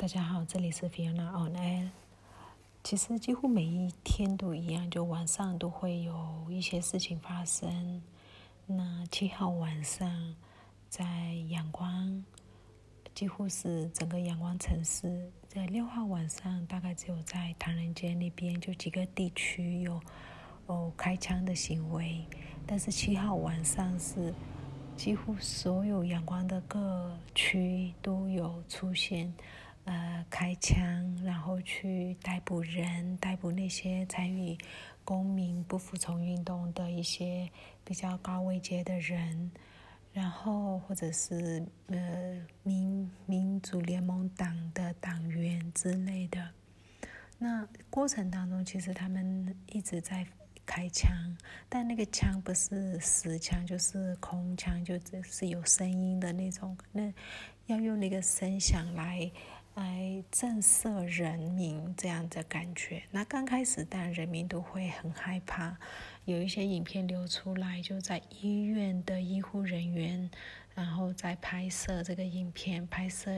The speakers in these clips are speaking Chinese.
大家好，这里是 Fiona on Air。其实几乎每一天都一样，就晚上都会有一些事情发生。那七号晚上，在阳光，几乎是整个阳光城市。在六号晚上，大概只有在唐人街那边，就几个地区有哦开枪的行为。但是七号晚上是几乎所有阳光的各区都有出现。呃，开枪，然后去逮捕人，逮捕那些参与公民不服从运动的一些比较高位阶的人，然后或者是呃民民主联盟党的党员之类的。那过程当中，其实他们一直在开枪，但那个枪不是实枪，就是空枪，就只是有声音的那种。那要用那个声响来。来震慑人民这样的感觉。那刚开始，当然人民都会很害怕。有一些影片流出来，就在医院的医护人员，然后在拍摄这个影片，拍摄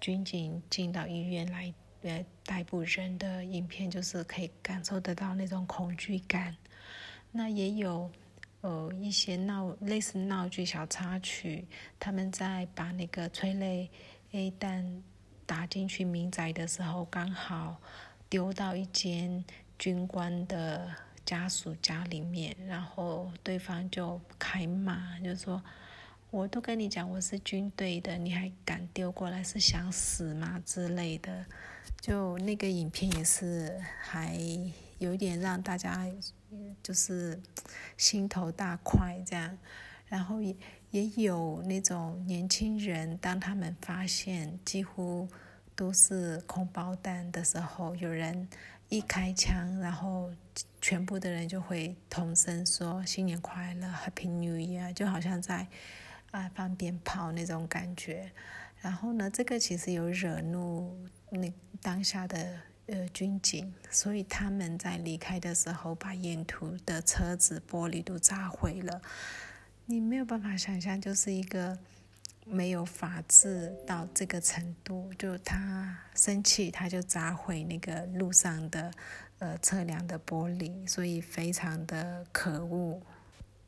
军警进到医院来呃逮捕人的影片，就是可以感受得到那种恐惧感。那也有呃一些闹类似闹剧小插曲，他们在把那个催泪 A 弹。打进去民宅的时候，刚好丢到一间军官的家属家里面，然后对方就开骂，就说：“我都跟你讲我是军队的，你还敢丢过来，是想死吗？”之类的。就那个影片也是还有一点让大家就是心头大快这样，然后也。也有那种年轻人，当他们发现几乎都是空包弹的时候，有人一开枪，然后全部的人就会同声说“新年快乐，Happy New Year”，就好像在啊放鞭炮那种感觉。然后呢，这个其实有惹怒那当下的呃军警，所以他们在离开的时候，把沿途的车子玻璃都砸毁了。你没有办法想象，就是一个没有法治到这个程度，就他生气他就砸毁那个路上的呃测量的玻璃，所以非常的可恶。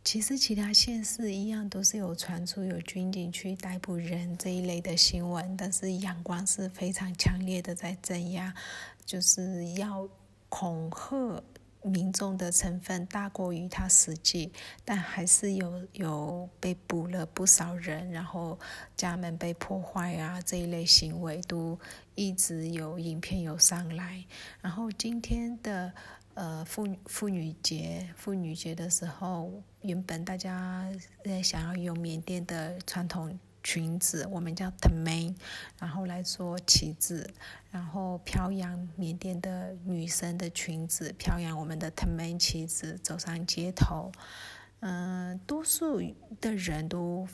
其实其他县市一样都是有传出有军警去逮捕人这一类的新闻，但是阳光是非常强烈的在镇压，就是要恐吓。民众的成分大过于他实际，但还是有有被捕了不少人，然后家门被破坏啊这一类行为都一直有影片有上来。然后今天的呃妇妇女节，妇女节的时候，原本大家呃想要用缅甸的传统。裙子，我们叫 t m a n 然后来做旗子，然后飘扬缅甸的女生的裙子，飘扬我们的 t m a n 旗子，走上街头。嗯，多数的人都。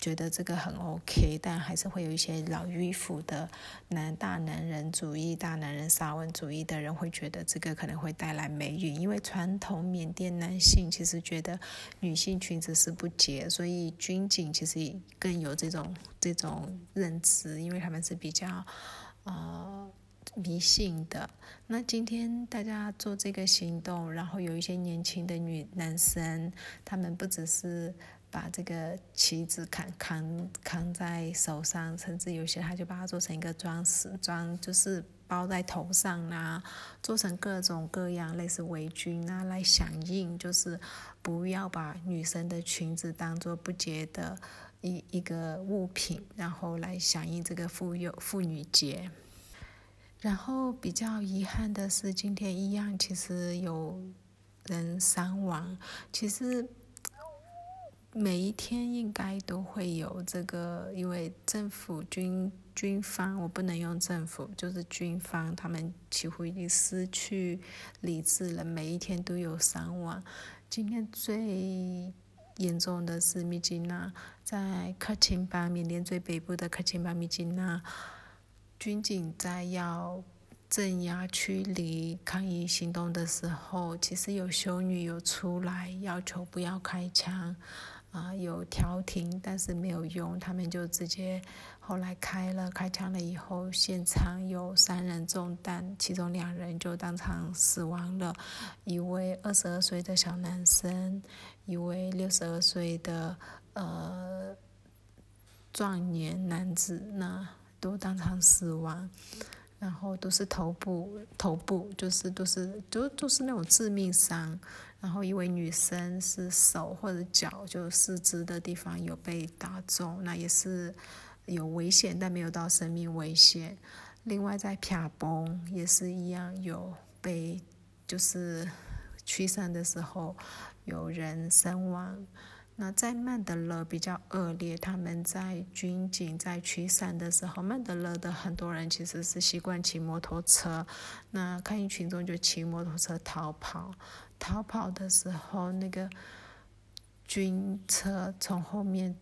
觉得这个很 OK，但还是会有一些老迂腐的男大男人主义、大男人沙文主义的人会觉得这个可能会带来霉运，因为传统缅甸男性其实觉得女性裙子是不洁，所以军警其实更有这种这种认知，因为他们是比较呃迷信的。那今天大家做这个行动，然后有一些年轻的女男生，他们不只是。把这个旗子扛扛扛在手上，甚至有些他就把它做成一个装饰装，就是包在头上啦，做成各种各样类似围巾啊，来响应，就是不要把女生的裙子当做不洁的一一个物品，然后来响应这个妇幼妇女节。然后比较遗憾的是，今天一样，其实有人伤亡，其实。每一天应该都会有这个，因为政府军军方，我不能用政府，就是军方，他们几乎已经失去理智了。每一天都有伤亡。今天最严重的是米吉纳，在克钦邦，缅甸最北部的克钦邦米吉纳，军警在要镇压驱离抗议行动的时候，其实有修女有出来要求不要开枪。啊，有调停，但是没有用，他们就直接后来开了开枪了以后，现场有三人中弹，其中两人就当场死亡了，一位二十二岁的小男生，一位六十二岁的呃壮年男子，那都当场死亡。然后都是头部，头部就是都是都都是那种致命伤。然后一位女生是手或者脚，就四肢的地方有被打中，那也是有危险，但没有到生命危险。另外在撇崩也是一样，有被就是驱散的时候有人身亡。那在曼德勒比较恶劣，他们在军警在驱散的时候，曼德勒的很多人其实是习惯骑摩托车，那抗议群众就骑摩托车逃跑，逃跑的时候，那个军车从后面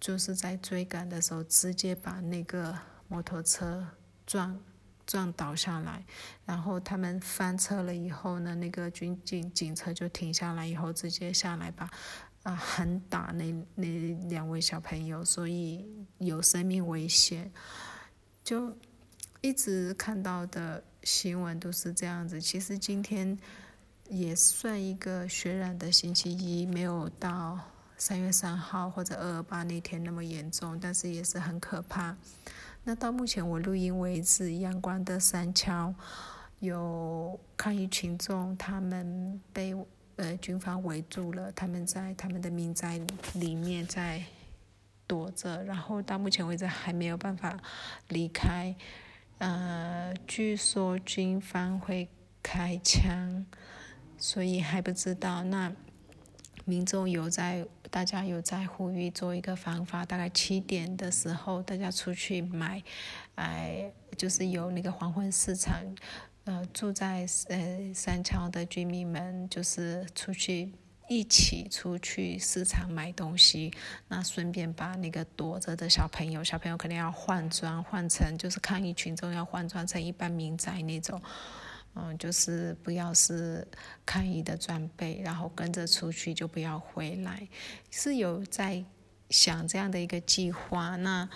就是在追赶的时候，直接把那个摩托车撞撞倒下来，然后他们翻车了以后呢，那个军警警车就停下来以后，直接下来把。啊，很打那那两位小朋友，所以有生命危险。就一直看到的新闻都是这样子。其实今天也算一个血染的星期一，没有到三月三号或者二二八那天那么严重，但是也是很可怕。那到目前我录音为止，阳光的三桥有抗议群众，他们被。呃，军方围住了，他们在他们的民宅里面在躲着，然后到目前为止还没有办法离开。呃，据说军方会开枪，所以还不知道。那民众有在，大家有在呼吁做一个方法，大概七点的时候大家出去买，哎，就是有那个黄昏市场。呃，住在呃三桥的居民们，就是出去一起出去市场买东西，那顺便把那个躲着的小朋友，小朋友肯定要换装，换成就是抗议群众要换装成一般民宅那种，嗯，就是不要是抗议的装备，然后跟着出去就不要回来，是有在想这样的一个计划，那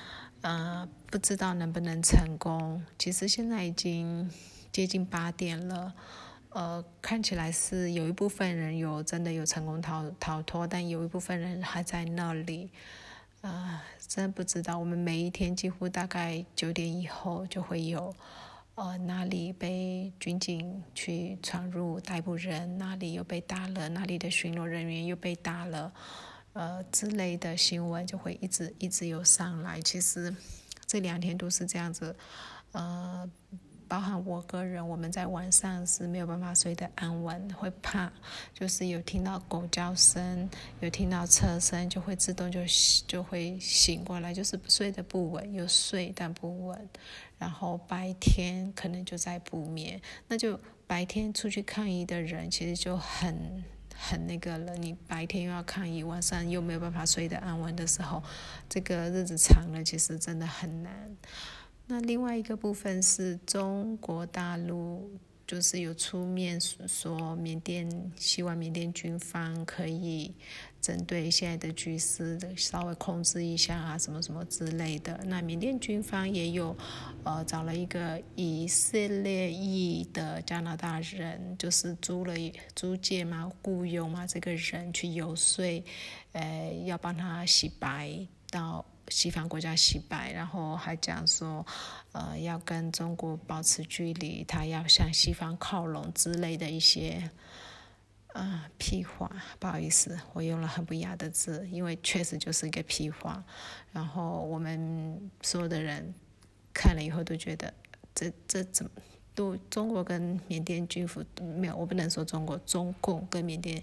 呃不知道能不能成功，其实现在已经。接近八点了，呃，看起来是有一部分人有真的有成功逃逃脱，但有一部分人还在那里，啊，真不知道。我们每一天几乎大概九点以后就会有，呃，哪里被军警去闯入逮捕人，哪里又被打了，哪里的巡逻人员又被打了，呃之类的新闻就会一直一直有上来。其实这两天都是这样子，呃。包含我个人，我们在晚上是没有办法睡得安稳，会怕，就是有听到狗叫声，有听到车声，就会自动就就会醒过来，就是睡得不稳，有睡但不稳，然后白天可能就在不眠，那就白天出去抗议的人其实就很很那个了，你白天又要抗议，晚上又没有办法睡得安稳的时候，这个日子长了，其实真的很难。那另外一个部分是中国大陆，就是有出面说缅甸希望缅甸军方可以针对现在的局势稍微控制一下啊，什么什么之类的。那缅甸军方也有呃找了一个以色列裔的加拿大人，就是租了租借嘛，雇佣嘛这个人去游说，呃，要帮他洗白到。西方国家洗白，然后还讲说，呃，要跟中国保持距离，他要向西方靠拢之类的一些，啊，屁话。不好意思，我用了很不雅的字，因为确实就是一个屁话。然后我们所有的人看了以后都觉得，这这怎么都中国跟缅甸军府没有，我不能说中国，中共跟缅甸。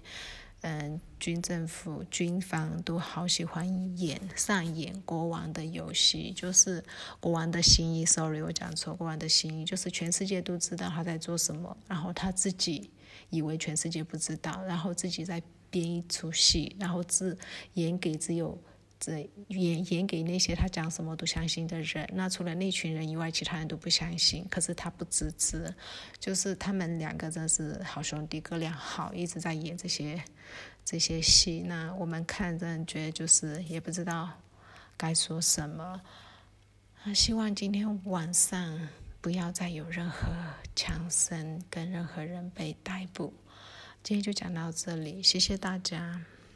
嗯，军政府、军方都好喜欢演上演国王的游戏，就是国王的心意。Sorry，我讲错，国王的心意就是全世界都知道他在做什么，然后他自己以为全世界不知道，然后自己在编一出戏，然后只演给只有。这演演给那些他讲什么都相信的人，那除了那群人以外，其他人都不相信。可是他不自知，就是他们两个真是好兄弟，哥俩好，一直在演这些这些戏。那我们看，真觉得就是也不知道该说什么。希望今天晚上不要再有任何枪声，跟任何人被逮捕。今天就讲到这里，谢谢大家。